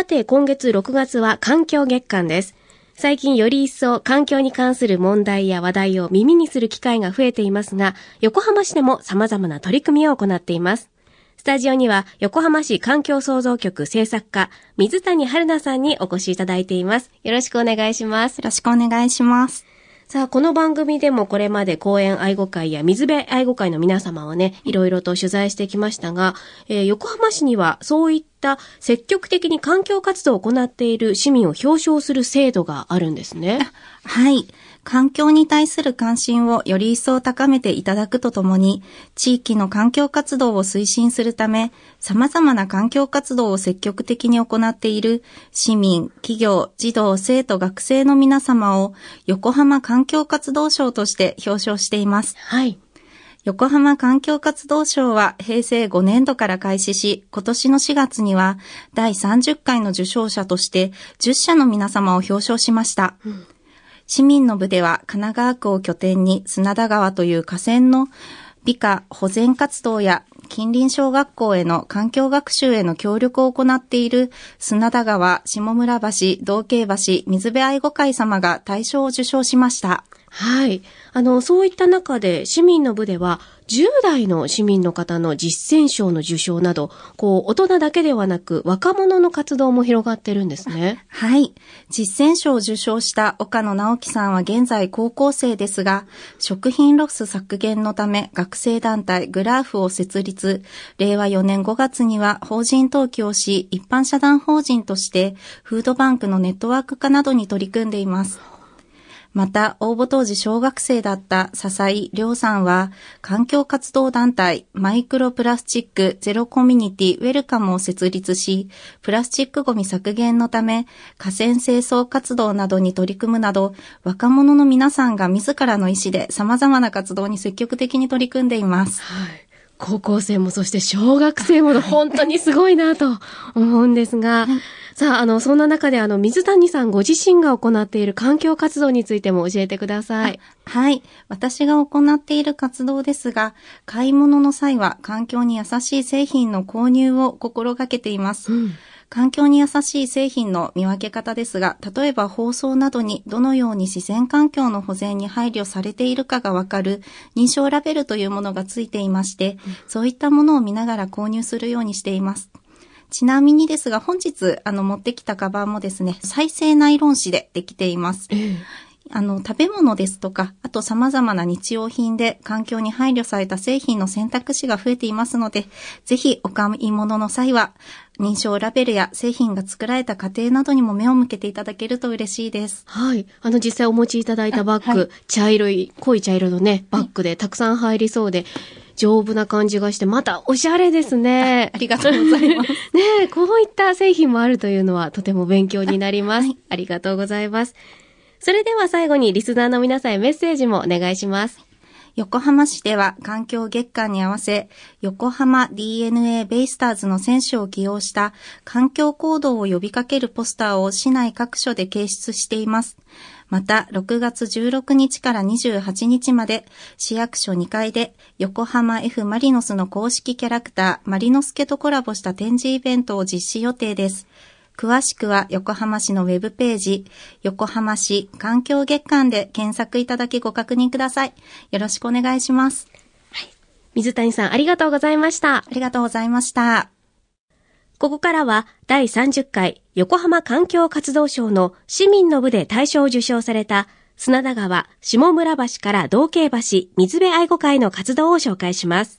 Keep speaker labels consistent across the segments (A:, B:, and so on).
A: さて、今月6月は環境月間です。最近より一層環境に関する問題や話題を耳にする機会が増えていますが、横浜市でも様々な取り組みを行っています。スタジオには横浜市環境創造局制作課、水谷春奈さんにお越しいただいています。よろしくお願いします。
B: よろしくお願いします。
A: さあ、この番組でもこれまで公園愛護会や水辺愛護会の皆様をね、いろいろと取材してきましたが、えー横浜市にはそういった積極的に環境活動を行っている市民を表彰する制度があるんですね。
B: はい。環境に対する関心をより一層高めていただくとともに、地域の環境活動を推進するため、様々な環境活動を積極的に行っている市民、企業、児童、生徒、学生の皆様を横浜環境活動賞として表彰しています。
A: はい。
B: 横浜環境活動賞は平成5年度から開始し、今年の4月には第30回の受賞者として10社の皆様を表彰しました。市民の部では神奈川区を拠点に砂田川という河川の美化保全活動や近隣小学校への環境学習への協力を行っている砂田川、下村橋、道慶橋、水辺愛護会様が大賞を受賞しました。
A: はい。あの、そういった中で市民の部では、10代の市民の方の実践賞の受賞など、こう、大人だけではなく、若者の活動も広がってるんですね。
B: はい。実践賞を受賞した岡野直樹さんは現在高校生ですが、食品ロス削減のため学生団体グラフを設立、令和4年5月には法人登記をし、一般社団法人としてフードバンクのネットワーク化などに取り組んでいます。また、応募当時小学生だった笹井亮さんは、環境活動団体マイクロプラスチックゼロコミュニティウェルカムを設立し、プラスチックゴミ削減のため、河川清掃活動などに取り組むなど、若者の皆さんが自らの意思で様々な活動に積極的に取り組んでいます。
A: はい。高校生もそして小学生も本当にすごいなと思うんですが、さあ、あの、そんな中であの、水谷さんご自身が行っている環境活動についても教えてください。
B: はい。私が行っている活動ですが、買い物の際は環境に優しい製品の購入を心がけています。
A: うん
B: 環境に優しい製品の見分け方ですが、例えば放送などにどのように自然環境の保全に配慮されているかがわかる認証ラベルというものがついていまして、そういったものを見ながら購入するようにしています。ちなみにですが、本日、あの、持ってきたカバンもですね、再生ナイロン紙でできています。あの、食べ物ですとか、あと様々な日用品で環境に配慮された製品の選択肢が増えていますので、ぜひお買い物の際は、認証ラベルや製品が作られた過程などにも目を向けていただけると嬉しいです。
A: はい。あの、実際お持ちいただいたバッグ、
B: あはい
A: 茶色い、濃い茶色のね、バッグでたくさん入りそうで、丈夫な感じがして、またおしゃれですね。
B: ありがとうございます。
A: ねえ、こういった製品もあるというのはとても勉強になります。ありがとうございます。それでは最後にリスナーの皆さんへメッセージもお願いします。
B: 横浜市では環境月間に合わせ、横浜 DNA ベイスターズの選手を起用した環境行動を呼びかけるポスターを市内各所で掲出しています。また、6月16日から28日まで、市役所2階で、横浜 F マリノスの公式キャラクター、マリノスケとコラボした展示イベントを実施予定です。詳しくは横浜市のウェブページ、横浜市環境月間で検索いただきご確認ください。よろしくお願いします。
A: 水谷さんありがとうございました
B: あ。りがとうございました。
A: ここからは第30回横浜環境活動賞の市民の部で大賞を受賞された砂田川下村橋から道慶橋水辺愛護会の活動を紹介します。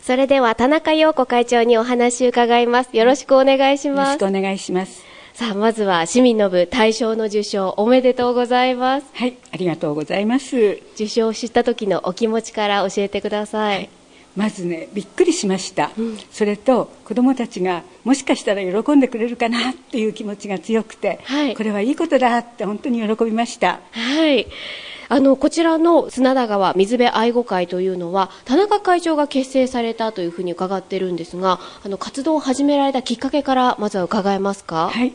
A: それでは田中陽子会長にお話を伺います。よろしくお願いします
C: よろしく。お願いします。
A: さあ、まずは市民の部大賞の受賞おめでとうございます。
C: はい、ありがとうございます。
A: 受賞を知った時のお気持ちから教えてください。
C: まずね、びっくりしました。それと、子供たちがもしかしたら喜んでくれるかなっていう気持ちが強くて、
A: はい
C: これはいいことだって本当に喜びました。
A: はい。あの、こちらの砂田川水辺愛護会というのは、田中会長が結成されたというふうに伺ってるんですが、あの、活動を始められたきっかけから、まずは伺えますか？
C: はい。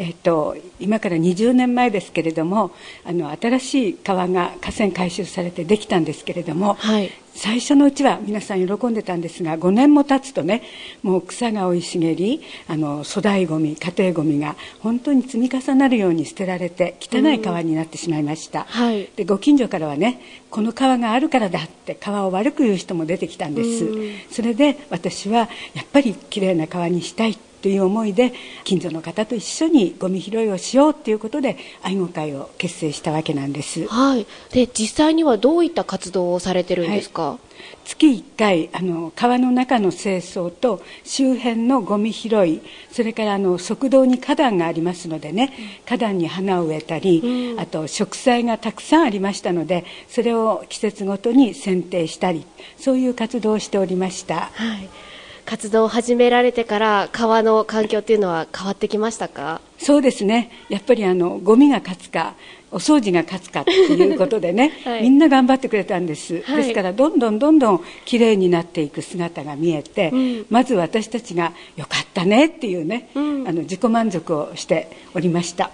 C: えっと、今から20年前ですけれどもあの新しい川が河川改修されてできたんですけれども、
A: はい、
C: 最初のうちは皆さん喜んでたんですが5年も経つとねもう草が生い茂りあの粗大ごみ家庭ごみが本当に積み重なるように捨てられて汚い川になってしまいました、
A: はい、
C: でご近所からはねこの川があるからだって川を悪く言う人も出てきたんです、それで私はやっぱりきれいな川にしたいという思いで近所の方と一緒にゴミ拾いをしようということで愛護会を結成したわけなんです。
A: はい。で実際にはどういった活動をされてるんですか？はい
C: 月1回あの川の中の清掃と周辺のゴミ拾いそれからあの側道に花壇がありますのでね花壇に花を植えたり、うん、あと植栽がたくさんありましたのでそれを季節ごとに剪定したりそういう活動をしておりました。
A: はい活動を始められてから川の環境っていうのは変わってきましたか？
C: そうですね。やっぱりあのゴミが勝つかお掃除が勝つかっていうことでね、はい、みんな頑張ってくれたんです、はい、ですからどんどんどんどんきれいになっていく姿が見えて、うん、まず私たちがよかったねっていうね、うん、あの自己満足をしておりました。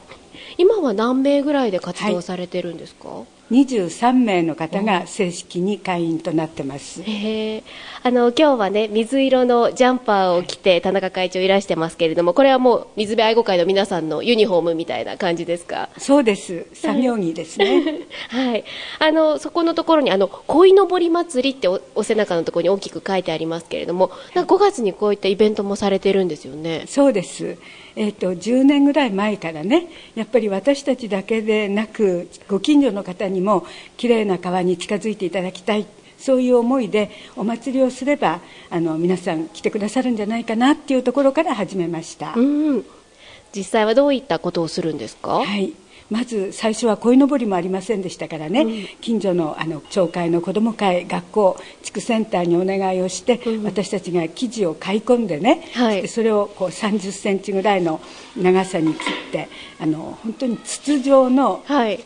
A: 今は何名ぐらいで活動されてるんですか、はい
C: 23名の方が正式に会員となってます。
A: へあの今日はね水色のジャンパーを着て田中会長いらしてますけれども、これはもう水辺愛護会の皆さんのユニフォームみたいな感じですか？
C: そうです。作業着ですね。
A: はい。あのそこのところにあの鯉のぼり祭りっておお背中のところに大きく書いてありますけれども、5月にこういったイベントもされてるんですよね。
C: そうです。えーと、10年ぐらい前からねやっぱり私たちだけでなくご近所の方にもきれいな川に近づいていただきたいそういう思いでお祭りをすればあの皆さん来てくださるんじゃないかなっていうところから始めました。
A: うん実際はどういったことをするんですか？
C: はい。まず最初は鯉のぼりもありませんでしたからね、うん、近所のあの町会の子ども会学校地区センターにお願いをして、うん、私たちが生地を買い込んでね、はい、それをこう30センチぐらいの長さに切ってあの本当に筒状の、はい。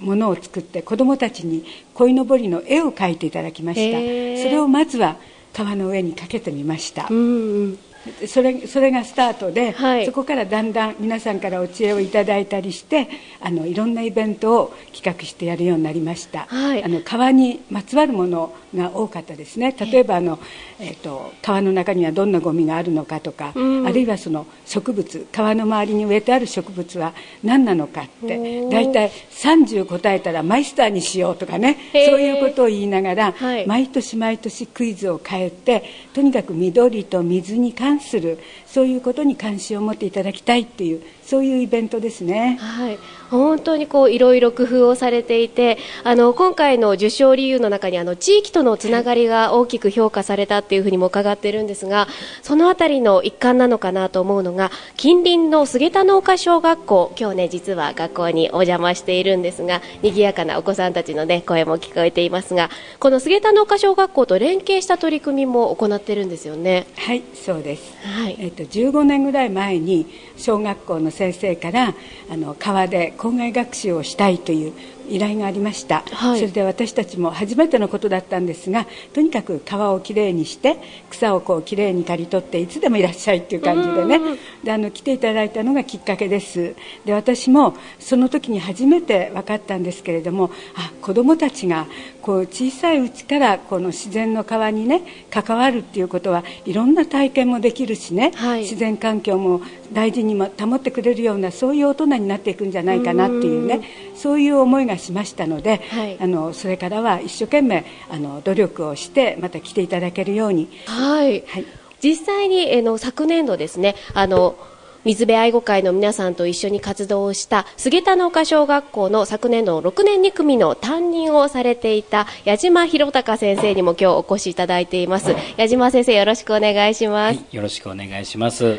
C: ものを作って子どもたちに鯉のぼりの絵を描いていただきました。それをまずは川の上にかけてみました、うんうん、それそれがスタートで、はい、そこからだんだん皆さんからお知恵をいただいたりしてあのいろんなイベントを企画してやるようになりました、はい、あの川にまつわるものが多かったですね。例えばあの、えーと、川の中にはどんなゴミがあるのかとか、うん、あるいはその植物川の周りに植えてある植物は何なのかって大体30答えたらマイスターにしようとかねそういうことを言いながら、はい、毎年毎年クイズを変えてとにかく緑と水に関するそういうことに関心を持っていただきたいっていうそういうイベントですね。
A: はい、本当にこういろいろ工夫をされていて、あの今回の受賞理由の中にあの地域とのつながりが大きく評価されたっていうふうにも伺ってるんですが、そのあたりの一環なのかなと思うのが近隣の菅田農家小学校、今日ね実は学校にお邪魔しているんですが、賑やかなお子さんたちのね声も聞こえていますが、この菅田農家小学校と連携した取り組みも行ってるんですよね。
C: はい、そうです。はい。えっ、と15年ぐらい前に小学校の先生からあの川で校外学習をしたいという依頼がありました、はい、それで私たちも初めてのことだったんですがとにかく川をきれいにして草をこうきれいに刈り取っていつでもいらっしゃいっていう感じでね。であの来ていただいたのがきっかけです。で私もその時に初めて分かったんですけれどもあ子どもたちがこう小さいうちからこの自然の川にね関わるっていうことはいろんな体験もできるしね、はい、自然環境も大事にも保ってくれるようなそういう大人になっていくんじゃないかなっていうね。そういう思いがしましたので、はい、あのそれからは一生懸命あの努力をしてまた来ていただけるように。
A: はい、はい、実際に、えの昨年度ですねあの水辺愛護会の皆さんと一緒に活動をした菅田農家小学校の昨年度の6年2組の担任をされていた矢島博隆先生にも今日お越しいただいています。矢島先生よろしくお願いします、はい、
D: よろしくお願いします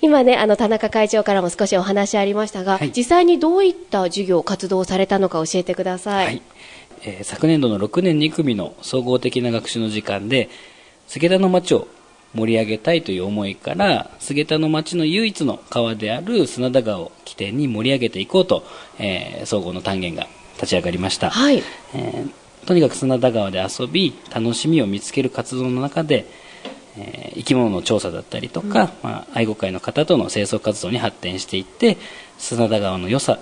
A: 今ね、あの、田中会長からも少しお話ありましたが、はい、実際にどういった授業、活動をされたのか教えてください。はい、
D: えー、昨年度の6年2組の総合的な学習の時間で、菅田の町を盛り上げたいという思いから、菅田の町の唯一の川である砂田川を起点に盛り上げていこうと、えー、総合の単元が立ち上がりました。
A: はい。
D: えー、とにかく砂田川で遊び、楽しみを見つける活動の中で、えー、生き物の調査だったりとか、うん、まあ、愛護会の方との清掃活動に発展していって砂田川の良さ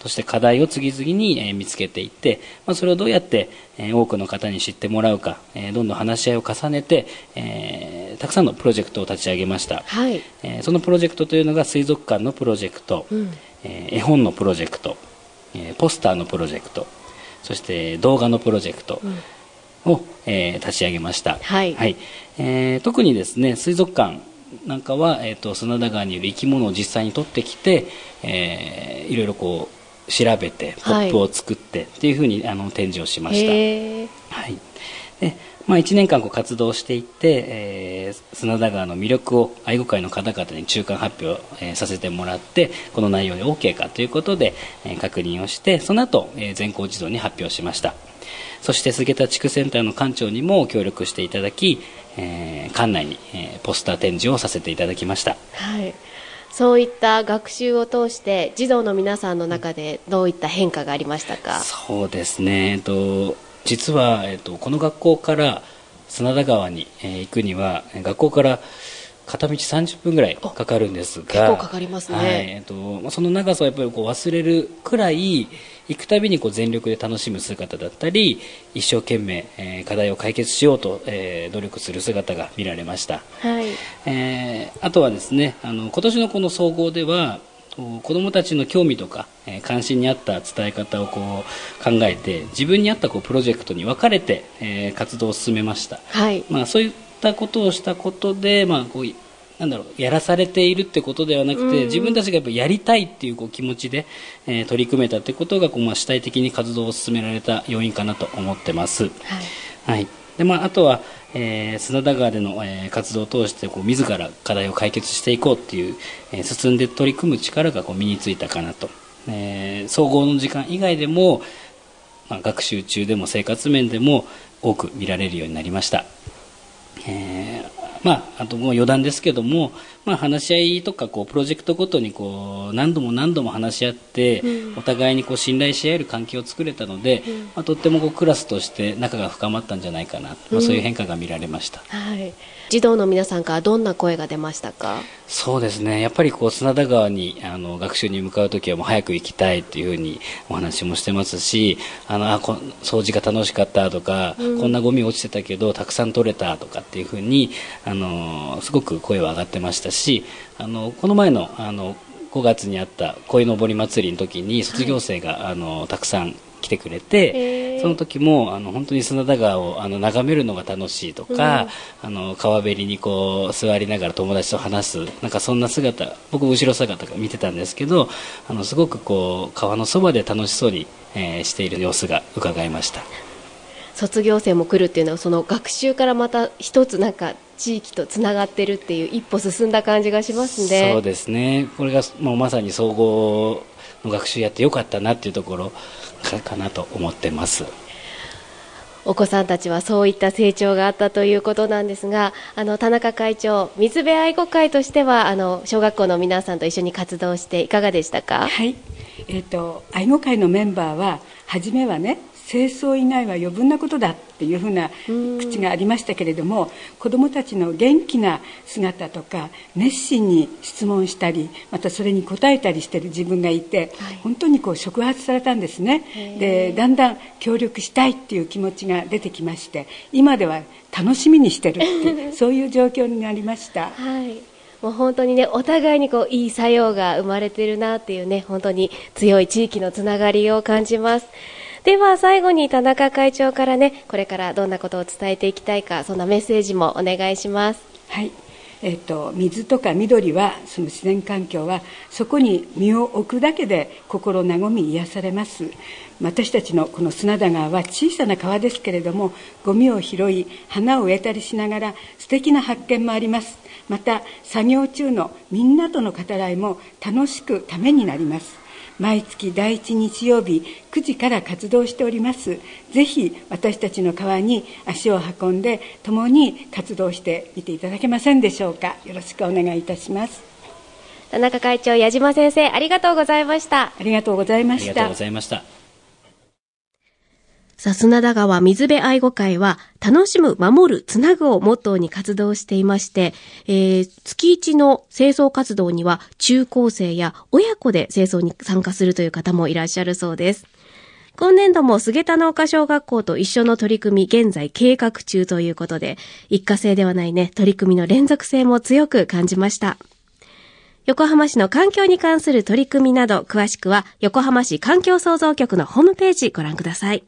D: そして課題を次々に、えー、見つけていって、まあ、それをどうやって、えー、多くの方に知ってもらうか、えー、どんどん話し合いを重ねて、えー、たくさんのプロジェクトを立ち上げました、はい。えー、そのプロジェクトというのが水族館のプロジェクト、うん、えー、絵本のプロジェクト、えー、ポスターのプロジェクトそして動画のプロジェクト、うんを、えー、立ち上げました、はい。はい。えー、特にですね水族館なんかは、えーと、砂田川にいる生き物を実際に取ってきて、えー、いろいろこう調べてポップを作って、はい、っていうふうにあの展示をしました、はい。でまあ、1年間こう活動していって、えー、砂田川の魅力を愛護会の方々に中間発表、えー、させてもらってこの内容で OK かということで、えー、確認をしてその後、えー、全校児童に発表しましたそして菅田地区センターの館長にも協力していただき、えー、館内に、えー、ポスター展示をさせていただきました。
A: はい。そういった学習を通して児童の皆さんの中でどういった変化がありましたか？
D: そうですね、えっと、実は、えっと、この学校から砂田川に、えー、行くには学校から片道30分ぐらいかかるんですが結
A: 構かかりますね、はい。え
D: っと、その長さをやっぱりこう忘れるくらい行くたびにこう全力で楽しむ姿だったり一生懸命、えー、課題を解決しようと、えー、努力する姿が見られました、はい。えー、あとはですねあの今年のこの総合では子どもたちの興味とか、えー、関心に合った伝え方をこう考えて自分に合ったこうプロジェクトに分かれて、えー、活動を進めました、はい。まあ、そういったことをしたことで、まあ、こうなんだろうやらされているってことではなくて、自分たちがやっぱやりたいっていうこう気持ちで、えー、取り組めたってことがこう、まあ、主体的に活動を進められた要因かなと思ってます。はい、はいでまあ、あとは、えー、砂田川での、えー、活動を通してこう自ら課題を解決していこうっていう、えー、進んで取り組む力がこう身についたかなと、えー、総合の時間以外でも、まあ、学習中でも生活面でも多く見られるようになりました。えーまあ、あともう余談ですけども、まあ、話し合いとかこうプロジェクトごとにこう何度も何度も話し合って、うん、お互いにこう信頼し合える関係を作れたので、うん、まあ、とってもこうクラスとして仲が深まったんじゃないかな、まあ、そういう変化が見られました。
A: はい。児童の皆さんからどんな声が出ましたか？
D: そうですね。やっぱりこう砂田川にあの学習に向かう時はもう早く行きたいっていうふうにお話もしてますしあのあこ掃除が楽しかったとか、うん、こんなゴミ落ちてたけどたくさん取れたとかっていうふうにあのすごく声は上がってましたしあのこの前のあの5月にあった鯉のぼり祭りの時に卒業生が、はい、あのたくさん来てくれてその時もあの本当に砂田川をあの眺めるのが楽しいとか、うん、あの川べりにこう座りながら友達と話すなんかそんな姿僕後ろ姿が見てたんですけどあのすごくこう川のそばで楽しそうに、えー、している様子が伺いました。
A: 卒業生も来るっていうのはその学習からまた一つなんか地域とつながってるっていう一歩進んだ感じがしますね。
D: そうですね。これがもうまさに総合の学習やってよかったなっていうところかなと思ってます。
A: お子さんたちはそういった成長があったということなんですがあの田中会長水辺愛護会としてはあの小学校の皆さんと一緒に活動していかがでしたか？
C: はい、えーと愛護会のメンバーは初めはね清掃以外は余分なことだっていうふうな口がありましたけれども子どもたちの元気な姿とか熱心に質問したりまたそれに答えたりしてる自分がいて、はい、本当にこう触発されたんですね。でだんだん協力したいっていう気持ちが出てきまして今では楽しみにしてるっていう そういう状況になりました。
A: はい。もう本当にね、お互いにこう、いい作用が生まれてるなっていうね、本当に強い地域のつながりを感じます。では最後に田中会長からねこれからどんなことを伝えていきたいかそんなメッセージもお願いします。
C: はい。えーと、水とか緑はその自然環境はそこに身を置くだけで心和み癒されます。私たちのこの砂田川は小さな川ですけれどもゴミを拾い花を植えたりしながら素敵な発見もあります。また作業中のみんなとの語らいも楽しくためになります。毎月第1日曜日9時から活動しております。ぜひ私たちの川に足を運んで共に活動してみていただけませんでしょうか。よろしくお願いいたします。
A: 田中会長矢島先生ありがとうございました。
C: ありがとうございましたありがと
D: うございました
A: さあ、砂田川水辺愛護会は、楽しむ、守る、つなぐをモットーに活動していまして、えー、月一の清掃活動には、中高生や親子で清掃に参加するという方もいらっしゃるそうです。今年度も菅田農家小学校と一緒の取り組み、現在計画中ということで、一過性ではないね、取り組みの連続性も強く感じました。横浜市の環境に関する取り組みなど、詳しくは横浜市環境創造局のホームページご覧ください。